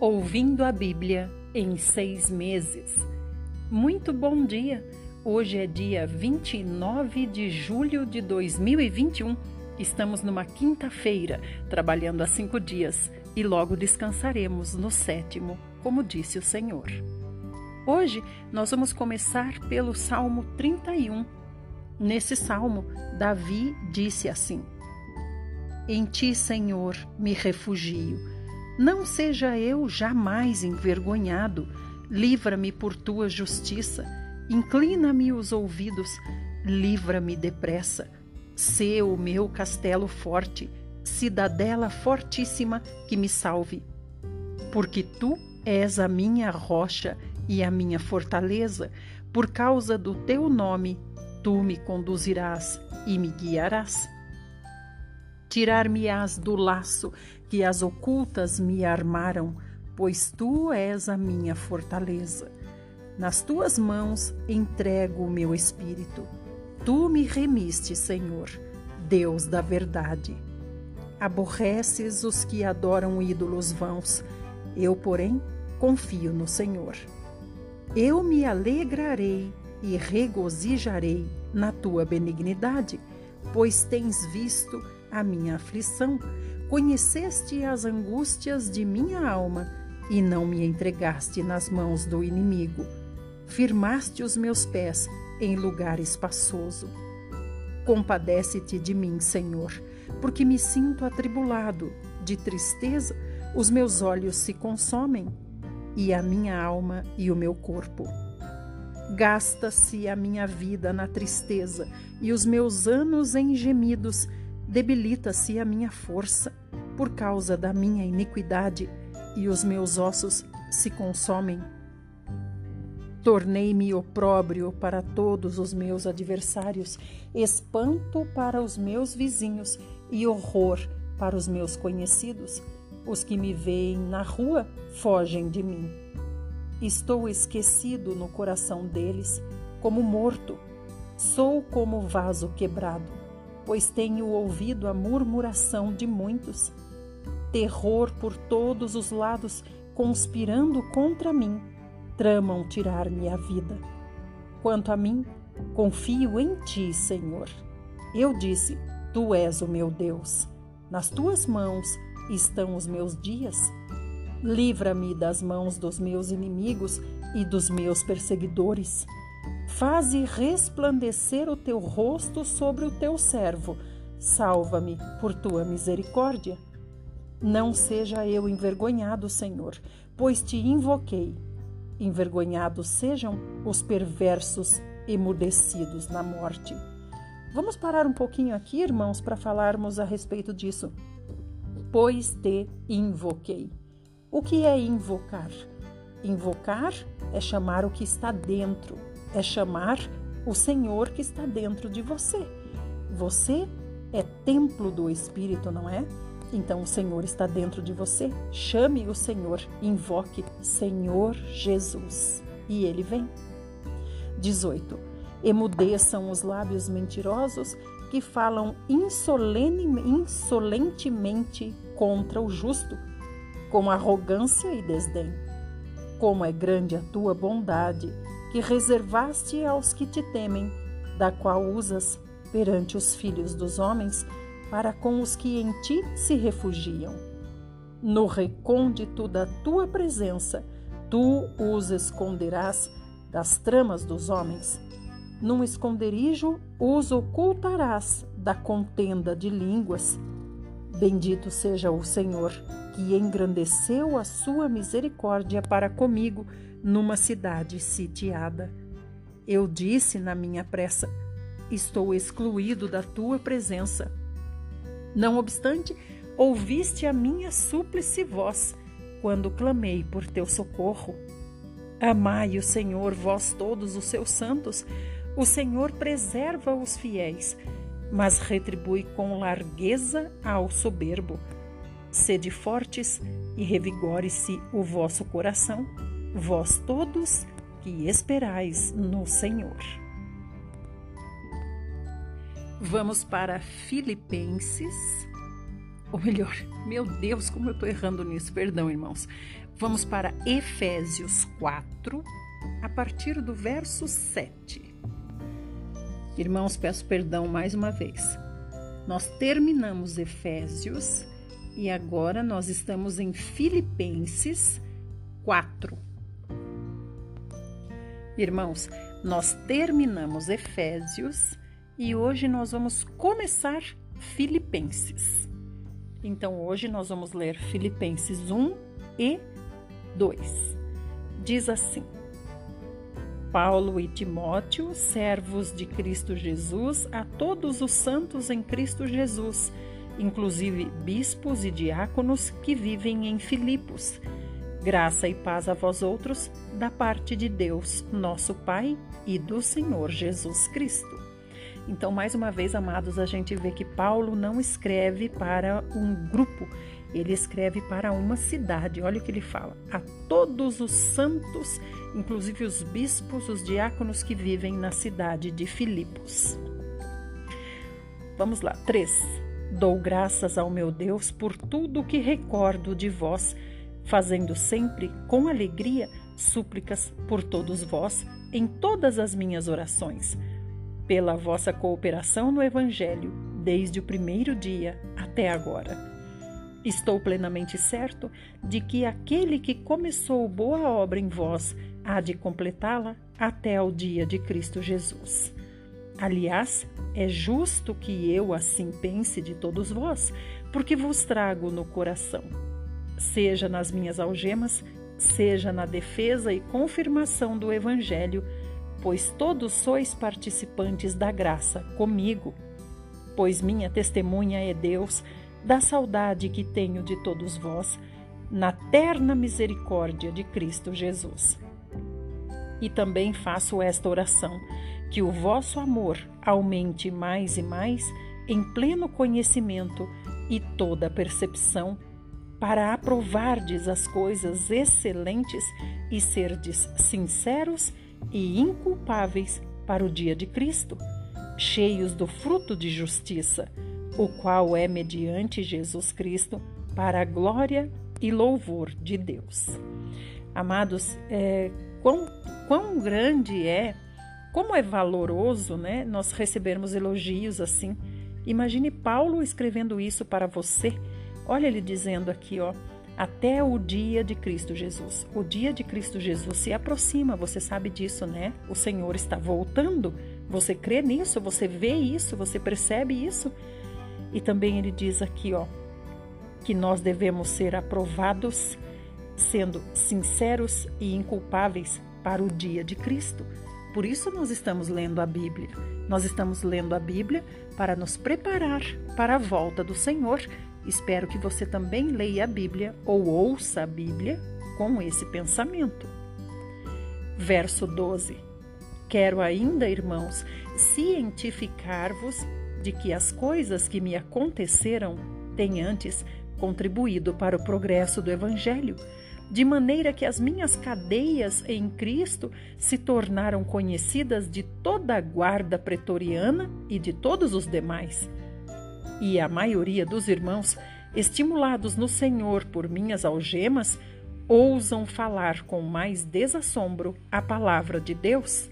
Ouvindo a Bíblia em seis meses. Muito bom dia! Hoje é dia 29 de julho de 2021. Estamos numa quinta-feira, trabalhando há cinco dias e logo descansaremos no sétimo, como disse o Senhor. Hoje nós vamos começar pelo Salmo 31. Nesse salmo, Davi disse assim: Em ti, Senhor, me refugio não seja eu jamais envergonhado. Livra-me por tua justiça. Inclina-me os ouvidos. Livra-me depressa. Sê o meu castelo forte, cidadela fortíssima que me salve. Porque tu és a minha rocha e a minha fortaleza, por causa do teu nome, tu me conduzirás e me guiarás. Tirar-me-ás do laço que as ocultas me armaram, pois tu és a minha fortaleza. Nas tuas mãos entrego o meu espírito. Tu me remiste, Senhor, Deus da verdade. Aborreces os que adoram ídolos vãos. Eu, porém, confio no Senhor. Eu me alegrarei e regozijarei na tua benignidade, pois tens visto a minha aflição, conheceste as angústias de minha alma e não me entregaste nas mãos do inimigo. Firmaste os meus pés em lugar espaçoso. Compadece-te de mim, Senhor, porque me sinto atribulado. De tristeza, os meus olhos se consomem, e a minha alma e o meu corpo. Gasta-se a minha vida na tristeza, e os meus anos em gemidos debilita-se a minha força por causa da minha iniquidade e os meus ossos se consomem. Tornei-me opróbrio para todos os meus adversários, espanto para os meus vizinhos e horror para os meus conhecidos. Os que me veem na rua fogem de mim. Estou esquecido no coração deles, como morto. Sou como vaso quebrado pois tenho ouvido a murmuração de muitos. Terror por todos os lados, conspirando contra mim, tramam tirar-me a vida. Quanto a mim, confio em ti, Senhor. Eu disse: Tu és o meu Deus. Nas tuas mãos estão os meus dias. Livra-me das mãos dos meus inimigos e dos meus perseguidores. Faze resplandecer o teu rosto sobre o teu servo. Salva-me por tua misericórdia. Não seja eu envergonhado, Senhor, pois te invoquei. Envergonhados sejam os perversos emudecidos na morte. Vamos parar um pouquinho aqui, irmãos, para falarmos a respeito disso. Pois te invoquei. O que é invocar? Invocar é chamar o que está dentro, é chamar o Senhor que está dentro de você. Você é templo do Espírito, não é? Então o Senhor está dentro de você. Chame o Senhor, invoque Senhor Jesus e ele vem. 18. Emudeçam os lábios mentirosos que falam insolentemente contra o justo, com arrogância e desdém. Como é grande a tua bondade que reservaste aos que te temem, da qual usas perante os filhos dos homens, para com os que em ti se refugiam. No recôndito da tua presença, tu os esconderás das tramas dos homens. Num esconderijo os ocultarás da contenda de línguas. Bendito seja o Senhor, que engrandeceu a sua misericórdia para comigo numa cidade sitiada. Eu disse na minha pressa: Estou excluído da tua presença. Não obstante, ouviste a minha súplice voz quando clamei por teu socorro. Amai o Senhor, vós todos os seus santos. O Senhor preserva os fiéis, mas retribui com largueza ao soberbo. Sede fortes e revigore-se o vosso coração vós todos que esperais no Senhor. Vamos para Filipenses, ou melhor, meu Deus, como eu estou errando nisso, perdão, irmãos. Vamos para Efésios 4, a partir do verso 7. Irmãos, peço perdão mais uma vez. Nós terminamos Efésios e agora nós estamos em Filipenses 4. Irmãos, nós terminamos Efésios e hoje nós vamos começar Filipenses. Então hoje nós vamos ler Filipenses 1 e 2. Diz assim: Paulo e Timóteo, servos de Cristo Jesus, a todos os santos em Cristo Jesus, inclusive bispos e diáconos que vivem em Filipos. Graça e paz a vós outros, da parte de Deus, nosso Pai e do Senhor Jesus Cristo. Então, mais uma vez, amados, a gente vê que Paulo não escreve para um grupo, ele escreve para uma cidade. Olha o que ele fala: a todos os santos, inclusive os bispos, os diáconos que vivem na cidade de Filipos. Vamos lá, 3. Dou graças ao meu Deus por tudo que recordo de vós, fazendo sempre com alegria súplicas por todos vós em todas as minhas orações pela vossa cooperação no Evangelho, desde o primeiro dia até agora. Estou plenamente certo de que aquele que começou boa obra em vós há de completá-la até ao dia de Cristo Jesus. Aliás, é justo que eu assim pense de todos vós, porque vos trago no coração, seja nas minhas algemas, seja na defesa e confirmação do Evangelho pois todos sois participantes da graça comigo. Pois minha testemunha é Deus da saudade que tenho de todos vós, na terna misericórdia de Cristo Jesus. E também faço esta oração: que o vosso amor aumente mais e mais em pleno conhecimento e toda percepção, para aprovardes as coisas excelentes e serdes sinceros e inculpáveis para o dia de Cristo, cheios do fruto de justiça, o qual é mediante Jesus Cristo para a glória e louvor de Deus. Amados, é, quão, quão grande é, como é valoroso, né? Nós recebermos elogios assim. Imagine Paulo escrevendo isso para você. Olha ele dizendo aqui, ó até o dia de Cristo Jesus. O dia de Cristo Jesus se aproxima, você sabe disso, né? O Senhor está voltando. Você crê nisso? Você vê isso? Você percebe isso? E também ele diz aqui, ó, que nós devemos ser aprovados sendo sinceros e inculpáveis para o dia de Cristo. Por isso nós estamos lendo a Bíblia. Nós estamos lendo a Bíblia para nos preparar para a volta do Senhor, Espero que você também leia a Bíblia ou ouça a Bíblia com esse pensamento. Verso 12. Quero ainda, irmãos, cientificar-vos de que as coisas que me aconteceram têm antes contribuído para o progresso do Evangelho, de maneira que as minhas cadeias em Cristo se tornaram conhecidas de toda a guarda pretoriana e de todos os demais e a maioria dos irmãos, estimulados no Senhor por minhas algemas, ousam falar com mais desassombro a palavra de Deus?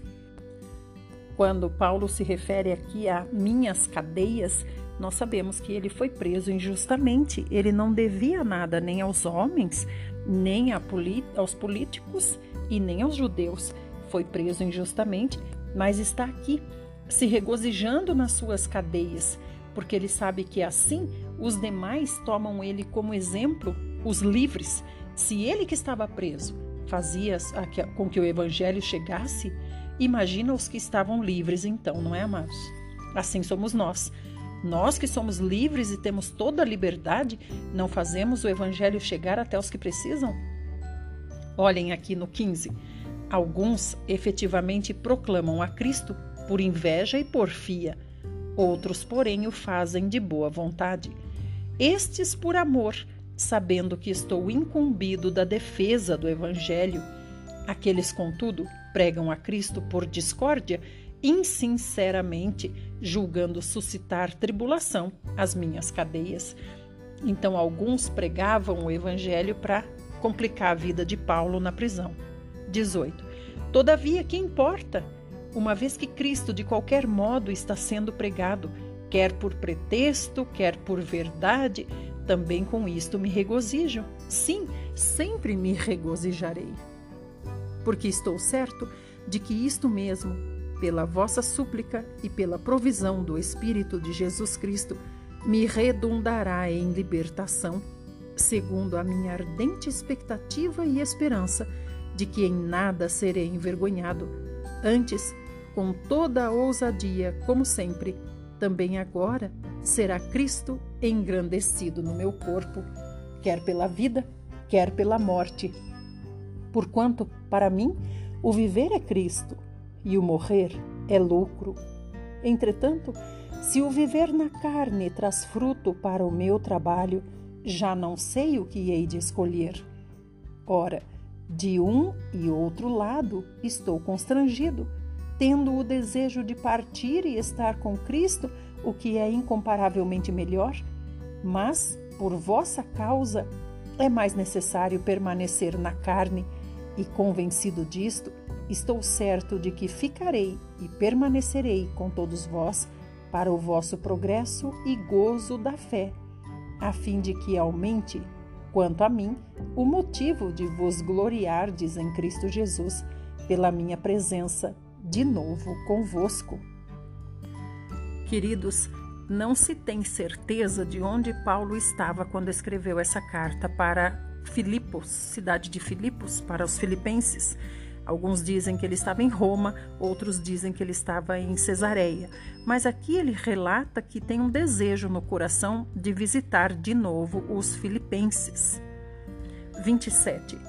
Quando Paulo se refere aqui a minhas cadeias, nós sabemos que ele foi preso injustamente. Ele não devia nada nem aos homens, nem aos políticos e nem aos judeus. Foi preso injustamente, mas está aqui, se regozijando nas suas cadeias, porque ele sabe que assim os demais tomam ele como exemplo, os livres. Se ele que estava preso fazia com que o evangelho chegasse, imagina os que estavam livres então, não é, amados? Assim somos nós. Nós que somos livres e temos toda a liberdade, não fazemos o evangelho chegar até os que precisam? Olhem aqui no 15. Alguns efetivamente proclamam a Cristo por inveja e porfia Outros, porém, o fazem de boa vontade. Estes por amor, sabendo que estou incumbido da defesa do Evangelho. Aqueles, contudo, pregam a Cristo por discórdia, insinceramente, julgando suscitar tribulação às minhas cadeias. Então, alguns pregavam o evangelho para complicar a vida de Paulo na prisão. 18. Todavia, que importa? Uma vez que Cristo, de qualquer modo, está sendo pregado, quer por pretexto, quer por verdade, também com isto me regozijo. Sim, sempre me regozijarei. Porque estou certo de que isto mesmo, pela vossa súplica e pela provisão do Espírito de Jesus Cristo, me redundará em libertação, segundo a minha ardente expectativa e esperança de que em nada serei envergonhado. Antes, com toda a ousadia, como sempre, também agora será Cristo engrandecido no meu corpo, quer pela vida, quer pela morte. Porquanto, para mim, o viver é Cristo e o morrer é lucro. Entretanto, se o viver na carne traz fruto para o meu trabalho, já não sei o que hei de escolher. Ora, de um e outro lado estou constrangido, tendo o desejo de partir e estar com Cristo, o que é incomparavelmente melhor, mas, por vossa causa, é mais necessário permanecer na carne, e convencido disto, estou certo de que ficarei e permanecerei com todos vós para o vosso progresso e gozo da fé, a fim de que aumente, quanto a mim, o motivo de vos gloriardes em Cristo Jesus pela minha presença de novo convosco. Queridos, não se tem certeza de onde Paulo estava quando escreveu essa carta para Filipos, cidade de Filipos, para os filipenses. Alguns dizem que ele estava em Roma, outros dizem que ele estava em Cesareia. Mas aqui ele relata que tem um desejo no coração de visitar de novo os filipenses. 27.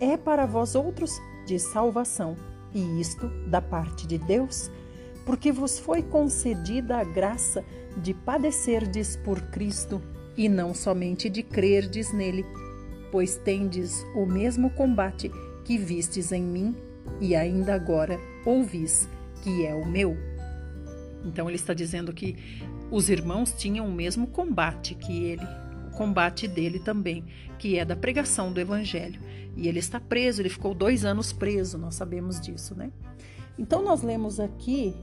é para vós outros de salvação, e isto da parte de Deus, porque vos foi concedida a graça de padecerdes por Cristo e não somente de crerdes nele, pois tendes o mesmo combate que vistes em mim e ainda agora ouvis que é o meu. Então ele está dizendo que os irmãos tinham o mesmo combate que ele, combate dele também, que é da pregação do evangelho. E ele está preso, ele ficou dois anos preso, nós sabemos disso, né? Então nós lemos aqui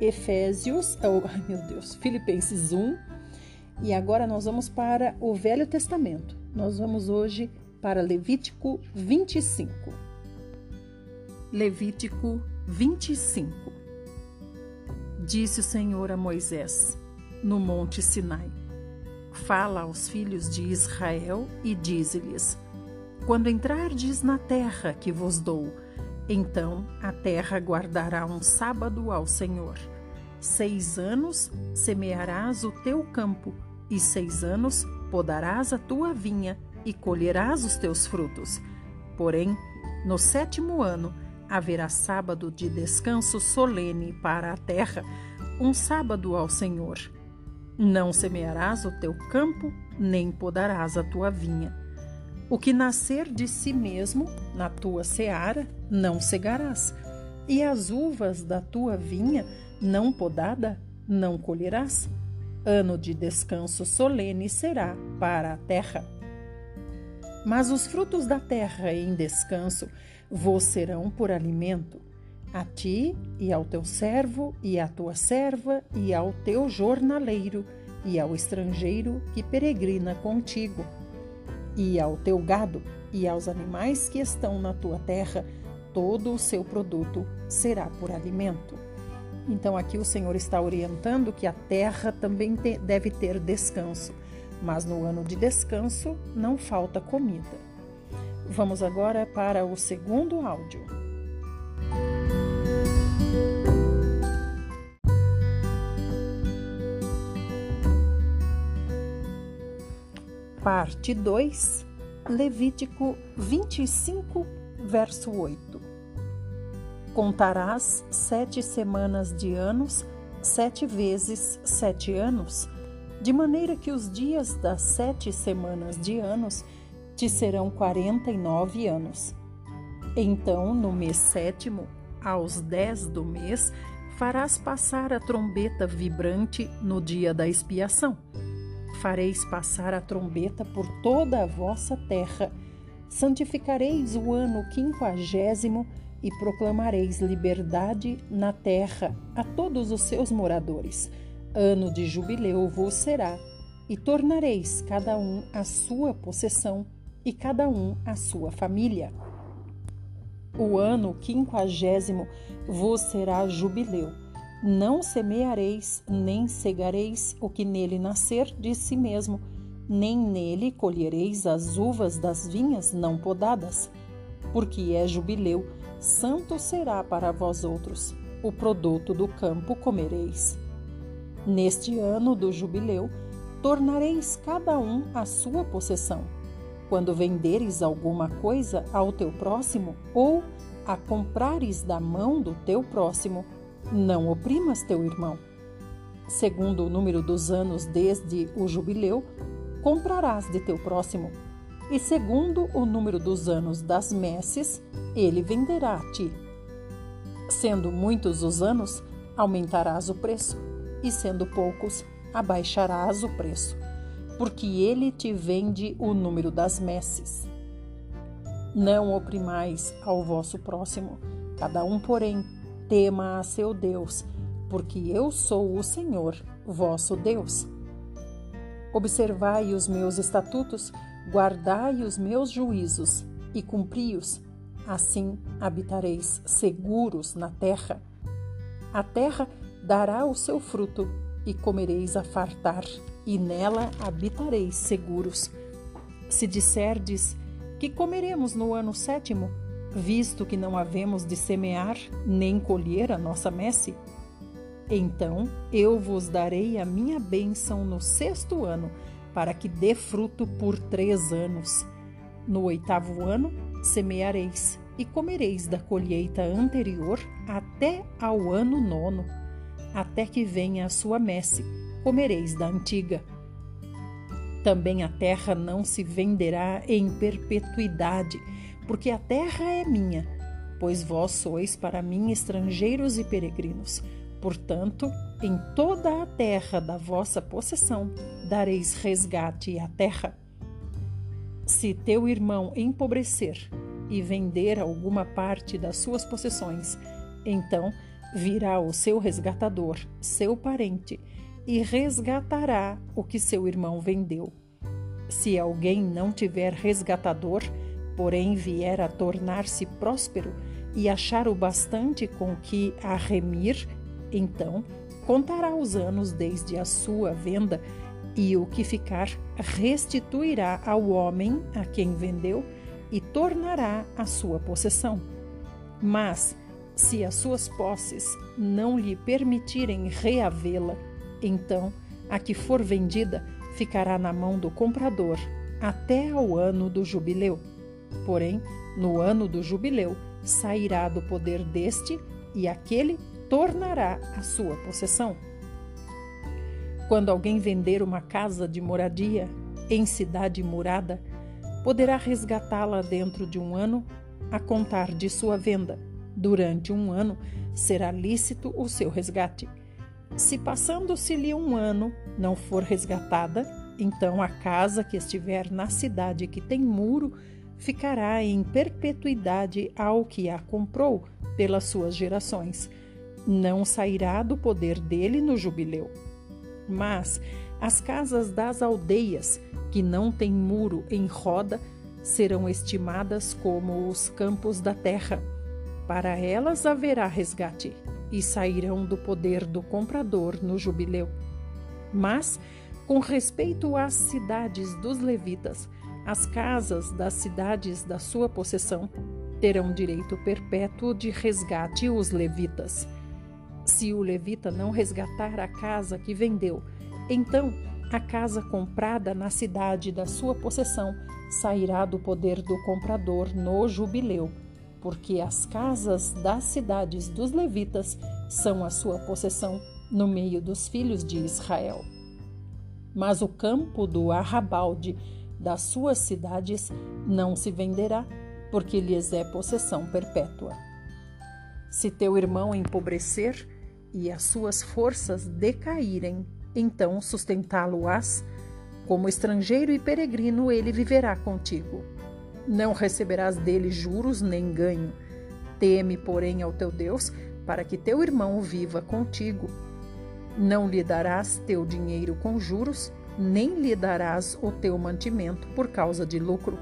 Efésios, oh, meu Deus, Filipenses 1, e agora nós vamos para o Velho Testamento. Nós vamos hoje para Levítico 25. Levítico 25 Disse o Senhor a Moisés, no monte Sinai: Fala aos filhos de Israel e dize-lhes: quando entrardes na terra que vos dou, então a terra guardará um sábado ao Senhor. Seis anos semearás o teu campo, e seis anos podarás a tua vinha, e colherás os teus frutos. Porém, no sétimo ano haverá sábado de descanso solene para a terra, um sábado ao Senhor. Não semearás o teu campo, nem podarás a tua vinha o que nascer de si mesmo na tua seara, não cegarás, e as uvas da tua vinha, não podada, não colherás. Ano de descanso solene será para a terra. Mas os frutos da terra em descanso vos serão por alimento, a ti e ao teu servo e à tua serva e ao teu jornaleiro e ao estrangeiro que peregrina contigo e ao teu gado e aos animais que estão na tua terra, todo o seu produto será por alimento. Então aqui o Senhor está orientando que a terra também te, deve ter descanso, mas no ano de descanso não falta comida. Vamos agora para o segundo áudio. Parte 2, Levítico 25, verso 8. Contarás sete semanas de anos, sete vezes sete anos, de maneira que os dias das sete semanas de anos te serão quarenta e nove anos. Então, no mês sétimo, aos dez do mês, farás passar a trombeta vibrante no dia da expiação fareis passar a trombeta por toda a vossa terra. Santificareis o ano quinquagésimo e proclamareis liberdade na terra a todos os seus moradores. Ano de jubileu vos será, e tornareis cada um a sua possessão e cada um a sua família. O ano quinquagésimo vos será jubileu não semeareis, nem cegareis o que nele nascer de si mesmo, nem nele colhereis as uvas das vinhas não podadas. Porque é jubileu, santo será para vós outros, o produto do campo comereis. Neste ano do jubileu, tornareis cada um a sua possessão. Quando venderes alguma coisa ao teu próximo, ou a comprares da mão do teu próximo, não oprimas teu irmão. Segundo o número dos anos desde o jubileu, comprarás de teu próximo. E segundo o número dos anos das messes, ele venderá a ti. Sendo muitos os anos, aumentarás o preço, e sendo poucos, abaixarás o preço, porque ele te vende o número das messes. Não oprimais ao vosso próximo, cada um, porém, tema a seu Deus, porque eu sou o Senhor, vosso Deus. Observai os meus estatutos, guardai os meus juízos e cumpri-os, assim habitareis seguros na terra. A terra dará o seu fruto e comereis a fartar, e nela habitareis seguros. Se disserdes que comeremos no ano sétimo, visto que não havemos de semear nem colher a nossa messe? Então eu vos darei a minha bênção no sexto ano, para que dê fruto por três anos. No oitavo ano semeareis e comereis da colheita anterior até ao ano nono. Até que venha a sua messe, comereis da antiga. Também a terra não se venderá em perpetuidade, porque a terra é minha, pois vós sois para mim estrangeiros e peregrinos. Portanto, em toda a terra da vossa possessão dareis resgate à terra. Se teu irmão empobrecer e vender alguma parte das suas possessões, então virá o seu resgatador, seu parente, e resgatará o que seu irmão vendeu. Se alguém não tiver resgatador, porém vier a tornar-se próspero e achar o bastante com que a remir, então contará os anos desde a sua venda e o que ficar restituirá ao homem a quem vendeu e tornará a sua possessão. Mas, se as suas posses não lhe permitirem reavê-la, então a que for vendida ficará na mão do comprador até ao ano do jubileu. Porém, no ano do jubileu, sairá do poder deste e aquele tornará a sua possessão. Quando alguém vender uma casa de moradia em cidade murada, poderá resgatá-la dentro de um ano a contar de sua venda. Durante um ano será lícito o seu resgate. Se passando-se-lhe um ano não for resgatada, então a casa que estiver na cidade que tem muro ficará em perpetuidade ao que a comprou pelas suas gerações. Não sairá do poder dele no jubileu. Mas as casas das aldeias, que não têm muro em roda, serão estimadas como os campos da terra. Para elas haverá resgate e sairão do poder do comprador no jubileu. Mas, com respeito às cidades dos levitas, as casas das cidades da sua possessão terão direito perpétuo de resgate os levitas. Se o levita não resgatar a casa que vendeu, então A casa comprada na cidade da sua possessão sairá do poder do comprador no jubileu, porque as casas das cidades dos levitas são a sua possessão no meio dos filhos de Israel. Mas o campo do arrabalde das suas cidades não se venderá, porque lhes é possessão perpétua. Se teu irmão empobrecer e as suas forças decaírem, então sustentá-lo-ás. Como estrangeiro e peregrino, ele viverá contigo. Não receberás dele juros nem ganho. Teme, porém, ao teu Deus, para que teu irmão viva contigo. Não lhe darás teu dinheiro com juros, nem lhe darás o teu mantimento por causa de lucro.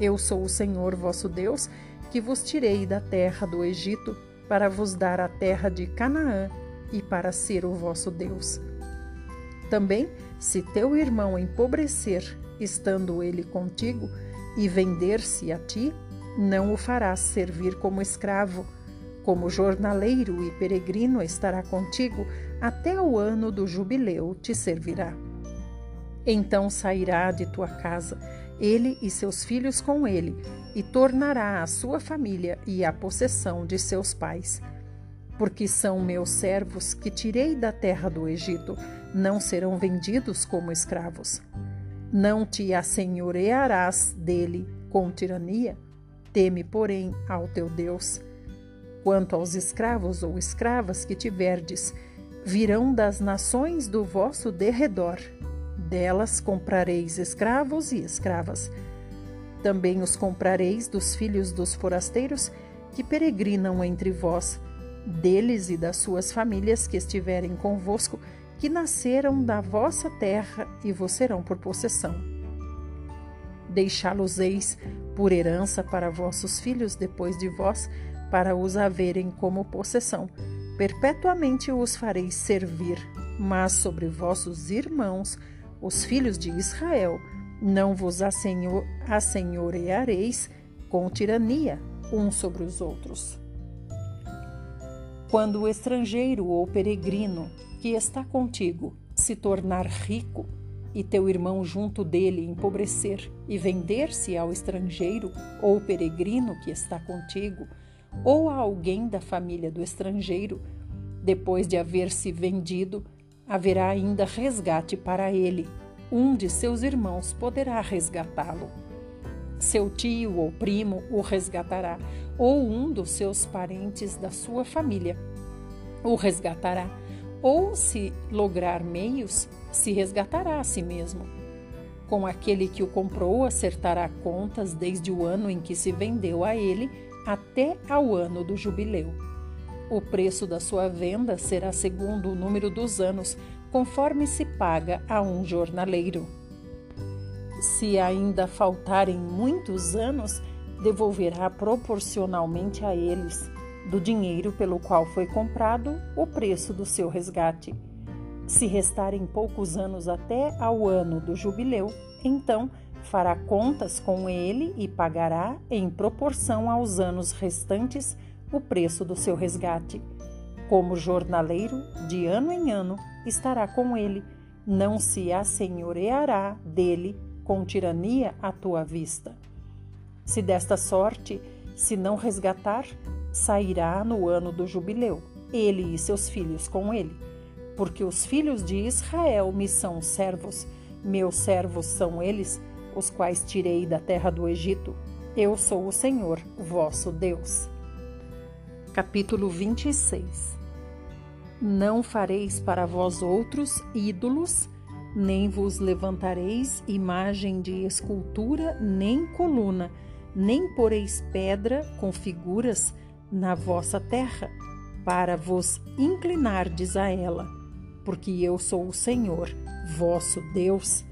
Eu sou o Senhor vosso Deus, que vos tirei da terra do Egito, para vos dar a terra de Canaã e para ser o vosso Deus. Também, se teu irmão empobrecer, estando ele contigo, e vender-se a ti, não o farás servir como escravo. Como jornaleiro e peregrino estará contigo, até o ano do jubileu te servirá. Então sairá de tua casa, ele e seus filhos com ele, e tornará a sua família e a possessão de seus pais. Porque são meus servos que tirei da terra do Egito, não serão vendidos como escravos. Não te assenhorearás dele com tirania, teme, porém, ao teu Deus. Quanto aos escravos ou escravas que tiverdes, virão das nações do vosso derredor. Delas comprareis escravos e escravas. Também os comprareis dos filhos dos forasteiros que peregrinam entre vós, deles e das suas famílias que estiverem convosco, que nasceram da vossa terra e vos serão por possessão. Deixá-los-eis por herança para vossos filhos depois de vós, para os haverem como possessão. Perpetuamente os fareis servir, mas sobre vossos irmãos, os filhos de Israel, não vos assenhoreareis com tirania uns sobre os outros. Quando o estrangeiro ou peregrino que está contigo se tornar rico e teu irmão junto dele empobrecer e vender-se ao estrangeiro ou peregrino que está contigo, ou a alguém da família do estrangeiro, depois de haver se vendido, haverá ainda resgate para ele. Um de seus irmãos poderá resgatá-lo. Seu tio ou primo o resgatará, ou um dos seus parentes da sua família o resgatará, ou se lograr meios, se resgatará a si mesmo. Com aquele que o comprou, acertará contas desde o ano em que se vendeu a ele até ao ano do jubileu. O preço da sua venda será segundo o número dos anos, conforme se paga a um jornaleiro. Se ainda faltarem muitos anos, devolverá proporcionalmente a eles, do dinheiro pelo qual foi comprado, o preço do seu resgate. Se restarem poucos anos até ao ano do jubileu, então fará contas com ele e pagará, em proporção aos anos restantes, o preço do seu resgate. Como jornaleiro, de ano em ano, estará com ele, não se assenhoreará dele com tirania à tua vista. Se desta sorte se não resgatar, sairá no ano do jubileu, ele e seus filhos com ele. Porque os filhos de Israel me são servos, meus servos são eles, os quais tirei da terra do Egito. Eu sou o Senhor, vosso Deus. Capítulo 26 Não fareis para vós outros ídolos, nem vos levantareis imagem de escultura, nem coluna, nem poreis pedra com figuras na vossa terra, para vos inclinardes a ela, porque eu sou o Senhor, vosso Deus.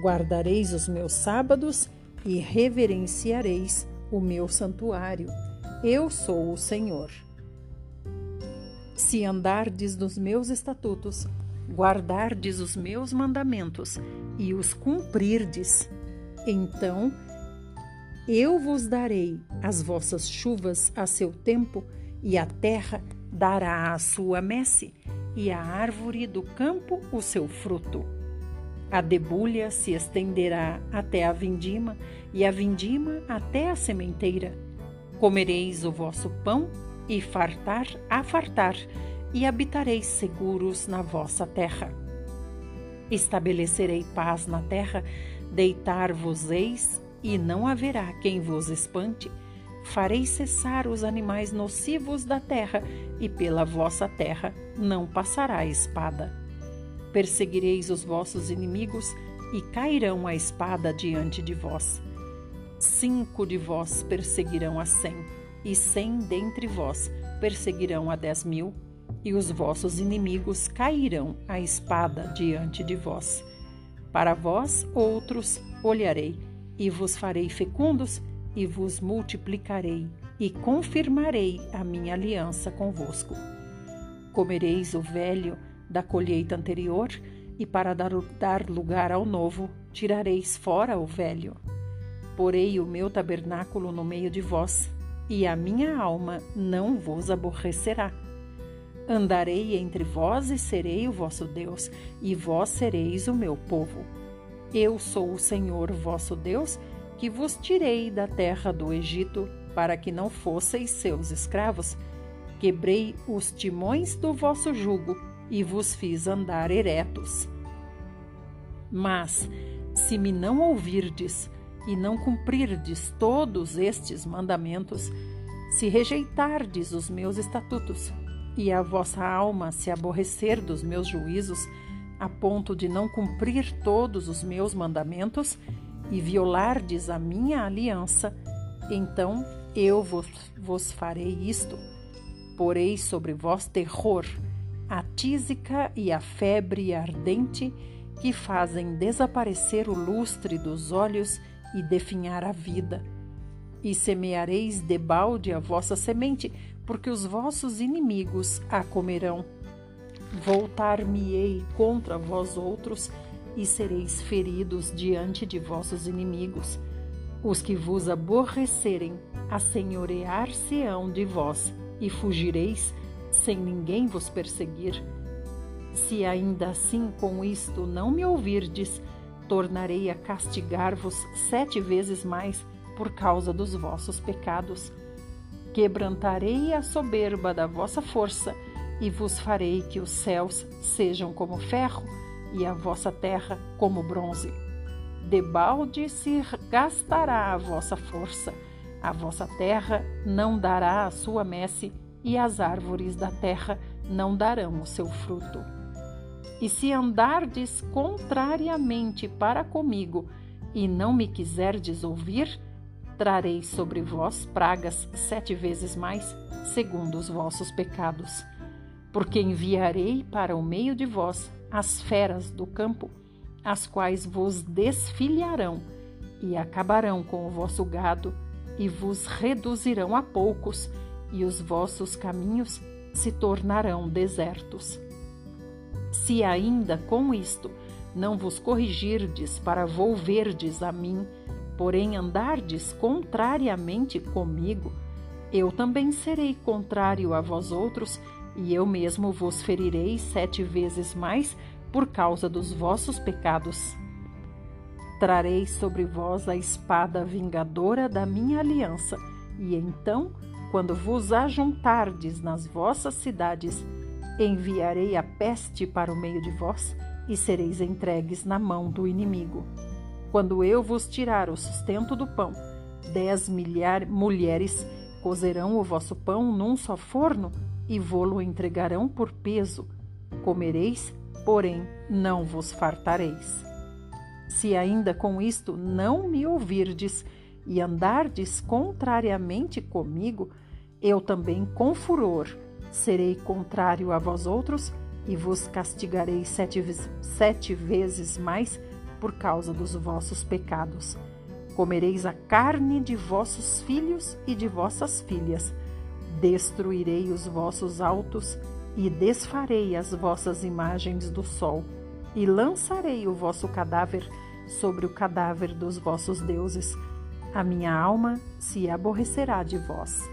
Guardareis os meus sábados e reverenciareis o meu santuário. Eu sou o Senhor. Se andardes nos meus estatutos, guardardes os meus mandamentos e os cumprirdes, então eu vos darei as vossas chuvas a seu tempo, e a terra dará a sua messe, e a árvore do campo o seu fruto. A debulha se estenderá até a vindima, e a vindima até a sementeira. Comereis o vosso pão, e fartar a fartar, e habitareis seguros na vossa terra. Estabelecerei paz na terra, deitar-vos-eis, e não haverá quem vos espante. Farei cessar os animais nocivos da terra, e pela vossa terra não passará espada. Perseguireis os vossos inimigos, e cairão a espada diante de vós. Cinco de vós perseguirão a cem, e cem dentre vós perseguirão a dez mil, e os vossos inimigos cairão a espada diante de vós. Para vós outros olharei, e vos farei fecundos, e vos multiplicarei, e confirmarei a minha aliança convosco. Comereis o velho da colheita anterior, e para dar lugar ao novo, tirareis fora o velho. Porei o meu tabernáculo no meio de vós, e a minha alma não vos aborrecerá. Andarei entre vós e serei o vosso Deus, e vós sereis o meu povo. Eu sou o Senhor vosso Deus, que vos tirei da terra do Egito, para que não fosseis seus escravos. Quebrei os timões do vosso jugo e vos fiz andar eretos. Mas, se me não ouvirdes e não cumprirdes todos estes mandamentos, se rejeitardes os meus estatutos, e a vossa alma se aborrecer dos meus juízos, a ponto de não cumprir todos os meus mandamentos, e violardes a minha aliança, então eu vos, vos farei isto: porei sobre vós terror a tísica e a febre ardente que fazem desaparecer o lustre dos olhos e definhar a vida. E semeareis debalde a vossa semente, porque os vossos inimigos a comerão. Voltar-me-ei contra vós outros, e sereis feridos diante de vossos inimigos. Os que vos aborrecerem, assenhorear-se-ão de vós, e fugireis sem ninguém vos perseguir. Se ainda assim com isto não me ouvirdes, tornarei a castigar-vos sete vezes mais por causa dos vossos pecados. Quebrantarei a soberba da vossa força e vos farei que os céus sejam como ferro e a vossa terra como bronze. Debalde se gastará a vossa força, a vossa terra não dará a sua messe e as árvores da terra não darão o seu fruto. E se andardes contrariamente para comigo e não me quiserdes ouvir, trarei sobre vós pragas sete vezes mais, segundo os vossos pecados. Porque enviarei para o meio de vós as feras do campo, as quais vos desfilharão e acabarão com o vosso gado e vos reduzirão a poucos e os vossos caminhos se tornarão desertos. Se ainda com isto não vos corrigirdes para volverdes a mim, porém andardes contrariamente comigo, eu também serei contrário a vós outros, e eu mesmo vos ferirei sete vezes mais por causa dos vossos pecados. Trarei sobre vós a espada vingadora da minha aliança, e então quando vos ajuntardes nas vossas cidades, enviarei a peste para o meio de vós e sereis entregues na mão do inimigo. Quando eu vos tirar o sustento do pão, dez milhar, mulheres cozerão o vosso pão num só forno e vô-lo entregarão por peso. Comereis, porém não vos fartareis. Se ainda com isto não me ouvirdes, e andardes contrariamente comigo, eu também com furor serei contrário a vós outros e vos castigarei sete, sete vezes mais por causa dos vossos pecados. Comereis a carne de vossos filhos e de vossas filhas. Destruirei os vossos altos e desfarei as vossas imagens do sol, e lançarei o vosso cadáver sobre o cadáver dos vossos deuses a minha alma se aborrecerá de vós.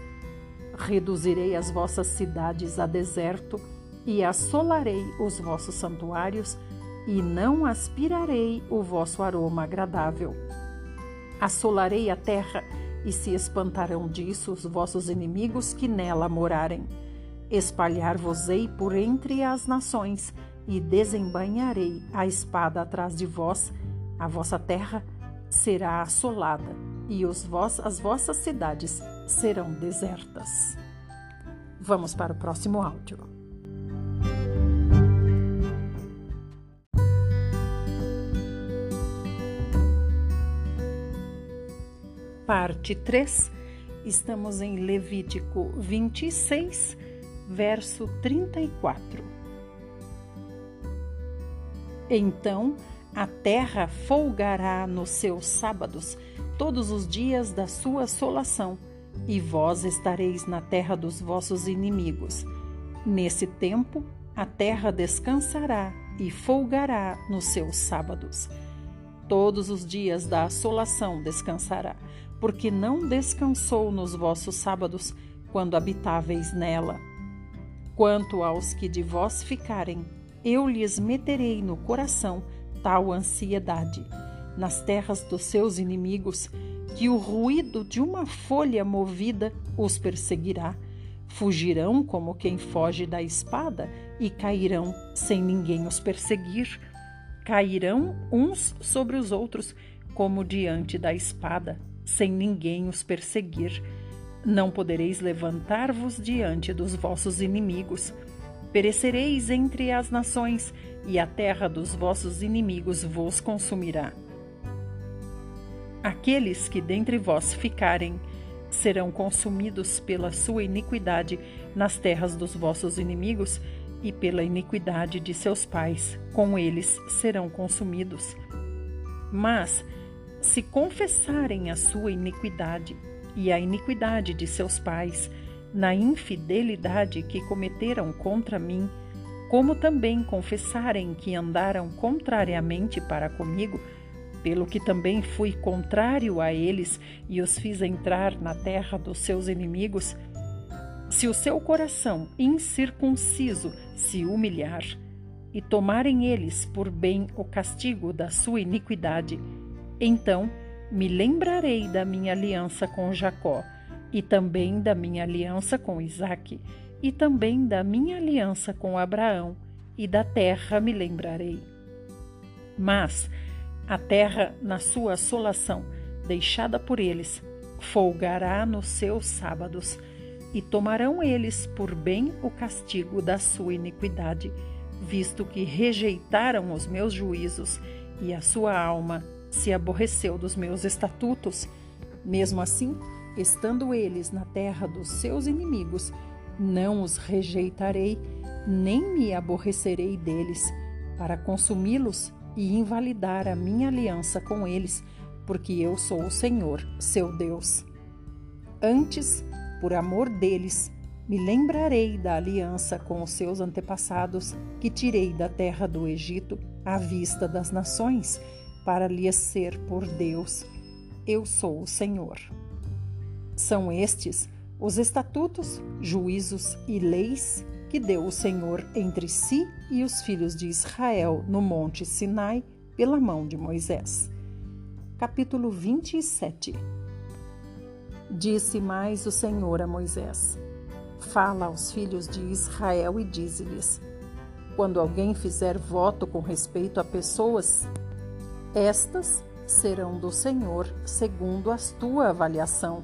Reduzirei as vossas cidades a deserto e assolarei os vossos santuários e não aspirarei o vosso aroma agradável. Assolarei a terra, e se espantarão disso os vossos inimigos que nela morarem. Espalhar-vos-ei por entre as nações, e desembainharei a espada atrás de vós, a vossa terra será assolada, e os as vossas cidades serão desertas. Vamos para o próximo áudio. Parte 3, estamos em Levítico 26, verso 34. Então a terra folgará nos seus sábados, todos os dias da sua assolação, e vós estareis na terra dos vossos inimigos. Nesse tempo, a terra descansará e folgará nos seus sábados. Todos os dias da assolação descansará, porque não descansou nos vossos sábados, quando habitáveis nela. Quanto aos que de vós ficarem, eu lhes meterei no coração tal ansiedade, nas terras dos seus inimigos, que o ruído de uma folha movida os perseguirá. Fugirão como quem foge da espada e cairão sem ninguém os perseguir. Cairão uns sobre os outros, como diante da espada sem ninguém os perseguir. Não podereis levantar-vos diante dos vossos inimigos. Perecereis entre as nações, e a terra dos vossos inimigos vos consumirá. Aqueles que dentre vós ficarem serão consumidos pela sua iniquidade nas terras dos vossos inimigos e pela iniquidade de seus pais, com eles serão consumidos. Mas se confessarem a sua iniquidade e a iniquidade de seus pais, na infidelidade que cometeram contra mim, como também confessarem que andaram contrariamente para comigo, pelo que também fui contrário a eles e os fiz entrar na terra dos seus inimigos, se o seu coração incircunciso se humilhar, e tomarem eles por bem o castigo da sua iniquidade, então me lembrarei da minha aliança com Jacó, e também da minha aliança com Isaque, e também da minha aliança com Abraão, e da terra me lembrarei. Mas a terra, na sua assolação, deixada por eles, folgará nos seus sábados, e tomarão eles por bem o castigo da sua iniquidade, visto que rejeitaram os meus juízos, e a sua alma se aborreceu dos meus estatutos. Mesmo assim, estando eles na terra dos seus inimigos, não os rejeitarei, nem me aborrecerei deles, para consumi-los e invalidar a minha aliança com eles, porque eu sou o Senhor, seu Deus. Antes, por amor deles, me lembrarei da aliança com os seus antepassados que tirei da terra do Egito à vista das nações para lhes ser por Deus. Eu sou o Senhor. São estes os estatutos, juízos e leis que deu o Senhor entre si e os filhos de Israel no Monte Sinai pela mão de Moisés. Capítulo 27 Disse mais o Senhor a Moisés: Fala aos filhos de Israel e dize-lhes: Quando alguém fizer voto com respeito a pessoas estas serão do Senhor segundo a tua avaliação.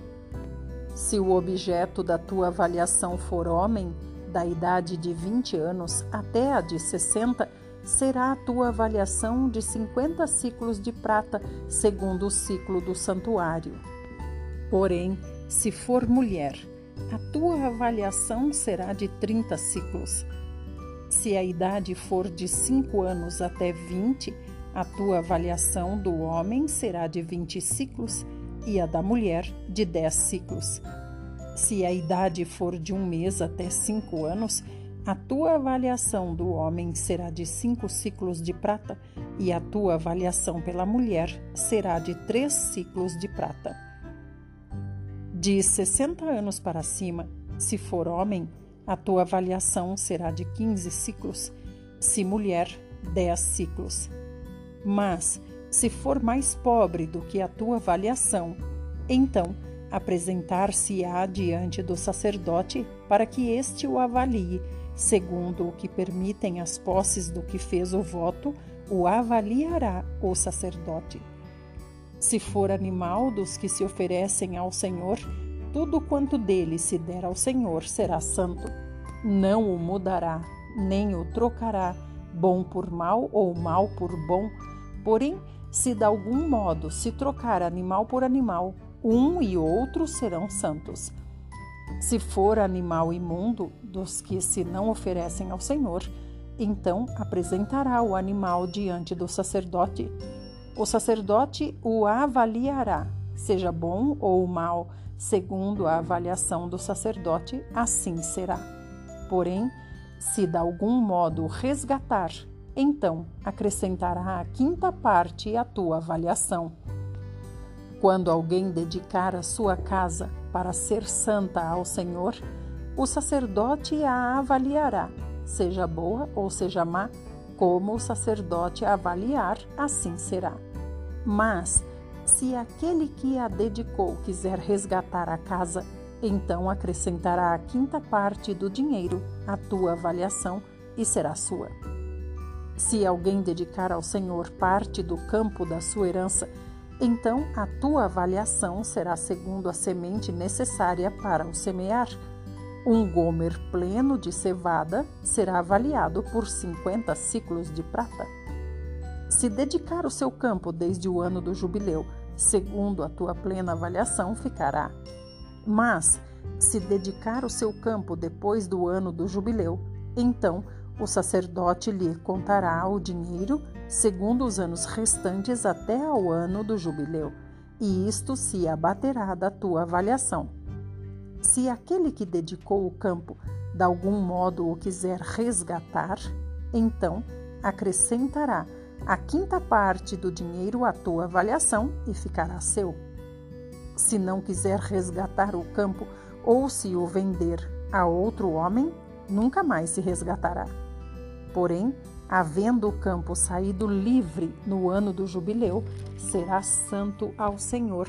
Se o objeto da tua avaliação for homem, da idade de 20 anos até a de 60, será a tua avaliação de 50 ciclos de prata, segundo o ciclo do santuário. Porém, se for mulher, a tua avaliação será de 30 ciclos. Se a idade for de 5 anos até 20, a tua avaliação do homem será de 20 ciclos e a da mulher de 10 ciclos. Se a idade for de um mês até cinco anos, a tua avaliação do homem será de cinco ciclos de prata e a tua avaliação pela mulher será de três ciclos de prata. De 60 anos para cima, se for homem, a tua avaliação será de 15 ciclos, se mulher, dez ciclos. Mas, se for mais pobre do que a tua avaliação, então apresentar-se-á diante do sacerdote para que este o avalie, segundo o que permitem as posses do que fez o voto, o avaliará o sacerdote. Se for animal dos que se oferecem ao Senhor, tudo quanto dele se der ao Senhor será santo. Não o mudará, nem o trocará, bom por mal ou mal por bom. Porém, se de algum modo se trocar animal por animal, um e outro serão santos. Se for animal imundo dos que se não oferecem ao Senhor, então apresentará o animal diante do sacerdote. O sacerdote o avaliará, seja bom ou mal, segundo a avaliação do sacerdote, assim será. Porém, se de algum modo resgatar, então acrescentará a quinta parte à tua avaliação. Quando alguém dedicar a sua casa para ser santa ao Senhor, o sacerdote a avaliará, seja boa ou seja má, como o sacerdote avaliar, assim será. Mas, se aquele que a dedicou quiser resgatar a casa, então acrescentará a quinta parte do dinheiro à tua avaliação e será sua. Se alguém dedicar ao Senhor parte do campo da sua herança, então a tua avaliação será segundo a semente necessária para o semear. Um gomer pleno de cevada será avaliado por 50 ciclos de prata. Se dedicar o seu campo desde o ano do jubileu, segundo a tua plena avaliação, ficará. Mas, se dedicar o seu campo depois do ano do jubileu, então o sacerdote lhe contará o dinheiro segundo os anos restantes até ao ano do jubileu, e isto se abaterá da tua avaliação. Se aquele que dedicou o campo de algum modo o quiser resgatar, então acrescentará a quinta parte do dinheiro à tua avaliação e ficará seu. Se não quiser resgatar o campo ou se o vender a outro homem, nunca mais se resgatará. Porém, havendo o campo saído livre no ano do jubileu, será santo ao Senhor,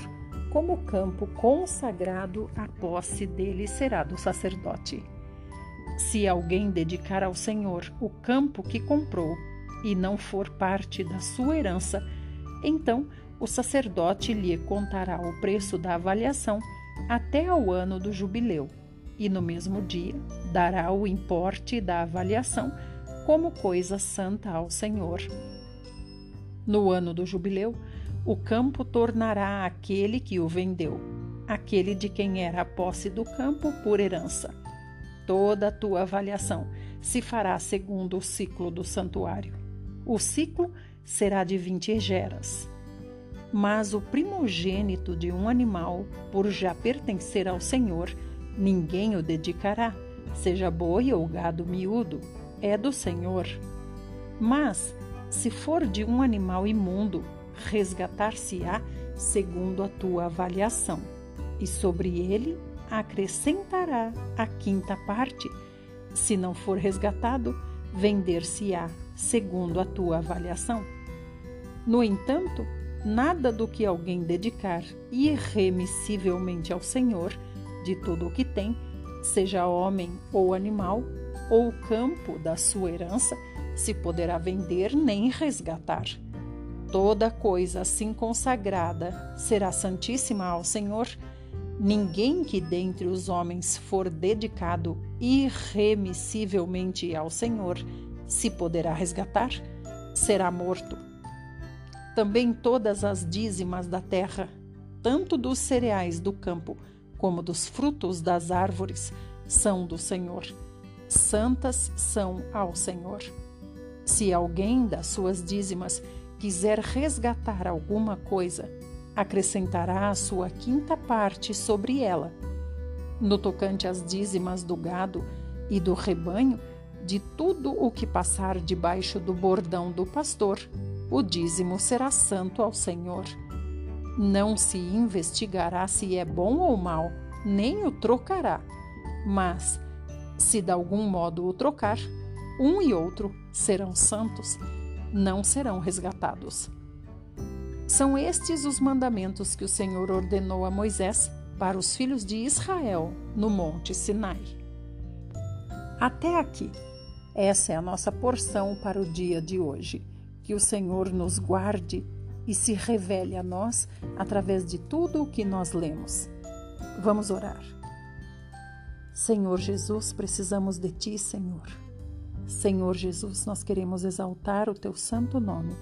como o campo consagrado, a posse dele será do sacerdote. Se alguém dedicar ao Senhor o campo que comprou e não for parte da sua herança, então o sacerdote lhe contará o preço da avaliação até ao ano do jubileu, e no mesmo dia dará o importe da avaliação como coisa santa ao Senhor. No ano do jubileu, o campo tornará aquele que o vendeu, aquele de quem era a posse do campo por herança. Toda a tua avaliação se fará segundo o ciclo do santuário. O ciclo será de vinte egeras. Mas o primogênito de um animal, por já pertencer ao Senhor, ninguém o dedicará, seja boi ou gado miúdo, é do Senhor. Mas, se for de um animal imundo, resgatar-se-á segundo a tua avaliação, e sobre ele acrescentará a quinta parte. Se não for resgatado, vender-se-á segundo a tua avaliação. No entanto, nada do que alguém dedicar irremissivelmente ao Senhor, de todo o que tem, seja homem ou animal, ou o campo da sua herança se poderá vender nem resgatar. Toda coisa assim consagrada será santíssima ao Senhor. Ninguém que dentre os homens for dedicado irremissivelmente ao Senhor se poderá resgatar, será morto. Também todas as dízimas da terra, tanto dos cereais do campo como dos frutos das árvores, são do Senhor santas são ao Senhor. Se alguém das suas dízimas quiser resgatar alguma coisa, acrescentará a sua quinta parte sobre ela. No tocante às dízimas do gado e do rebanho, de tudo o que passar debaixo do bordão do pastor, o dízimo será santo ao Senhor. Não se investigará se é bom ou mal, nem o trocará, mas se de algum modo o trocar, um e outro serão santos, não serão resgatados. São estes os mandamentos que o Senhor ordenou a Moisés para os filhos de Israel no Monte Sinai. Até aqui. Essa é a nossa porção para o dia de hoje. Que o Senhor nos guarde e se revele a nós através de tudo o que nós lemos. Vamos orar. Senhor Jesus, precisamos de Ti, Senhor. Senhor Jesus, nós queremos exaltar o Teu santo nome.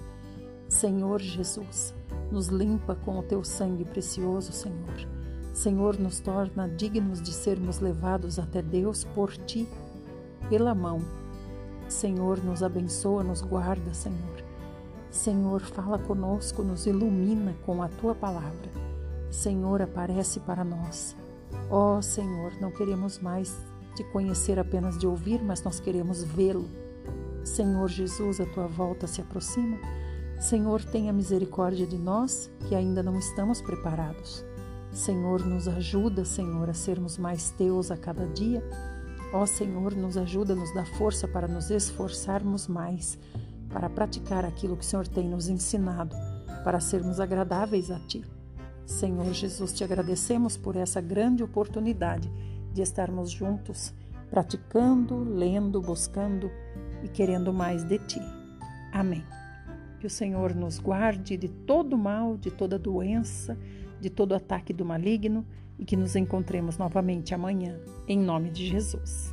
Senhor Jesus, nos limpa com o Teu sangue precioso, Senhor. Senhor, nos torna dignos de sermos levados até Deus por Ti, pela mão. Senhor, nos abençoa, nos guarda, Senhor. Senhor, fala conosco, nos ilumina com a Tua palavra. Senhor, aparece para nós. Ó oh, Senhor, não queremos mais te conhecer apenas de ouvir, mas nós queremos vê-lo. Senhor Jesus, a tua volta se aproxima. Senhor, tenha misericórdia de nós que ainda não estamos preparados. Senhor, nos ajuda, Senhor, a sermos mais teus a cada dia. Ó Senhor, nos ajuda, nos dá força para nos esforçarmos mais, para praticar aquilo que o Senhor tem nos ensinado, para sermos agradáveis a Ti. Senhor Jesus, te agradecemos por essa grande oportunidade de estarmos juntos, praticando, lendo, buscando e querendo mais de Ti. Amém. Que o Senhor nos guarde de todo mal, de toda doença, de todo ataque do maligno e que nos encontremos novamente amanhã, em nome de Jesus.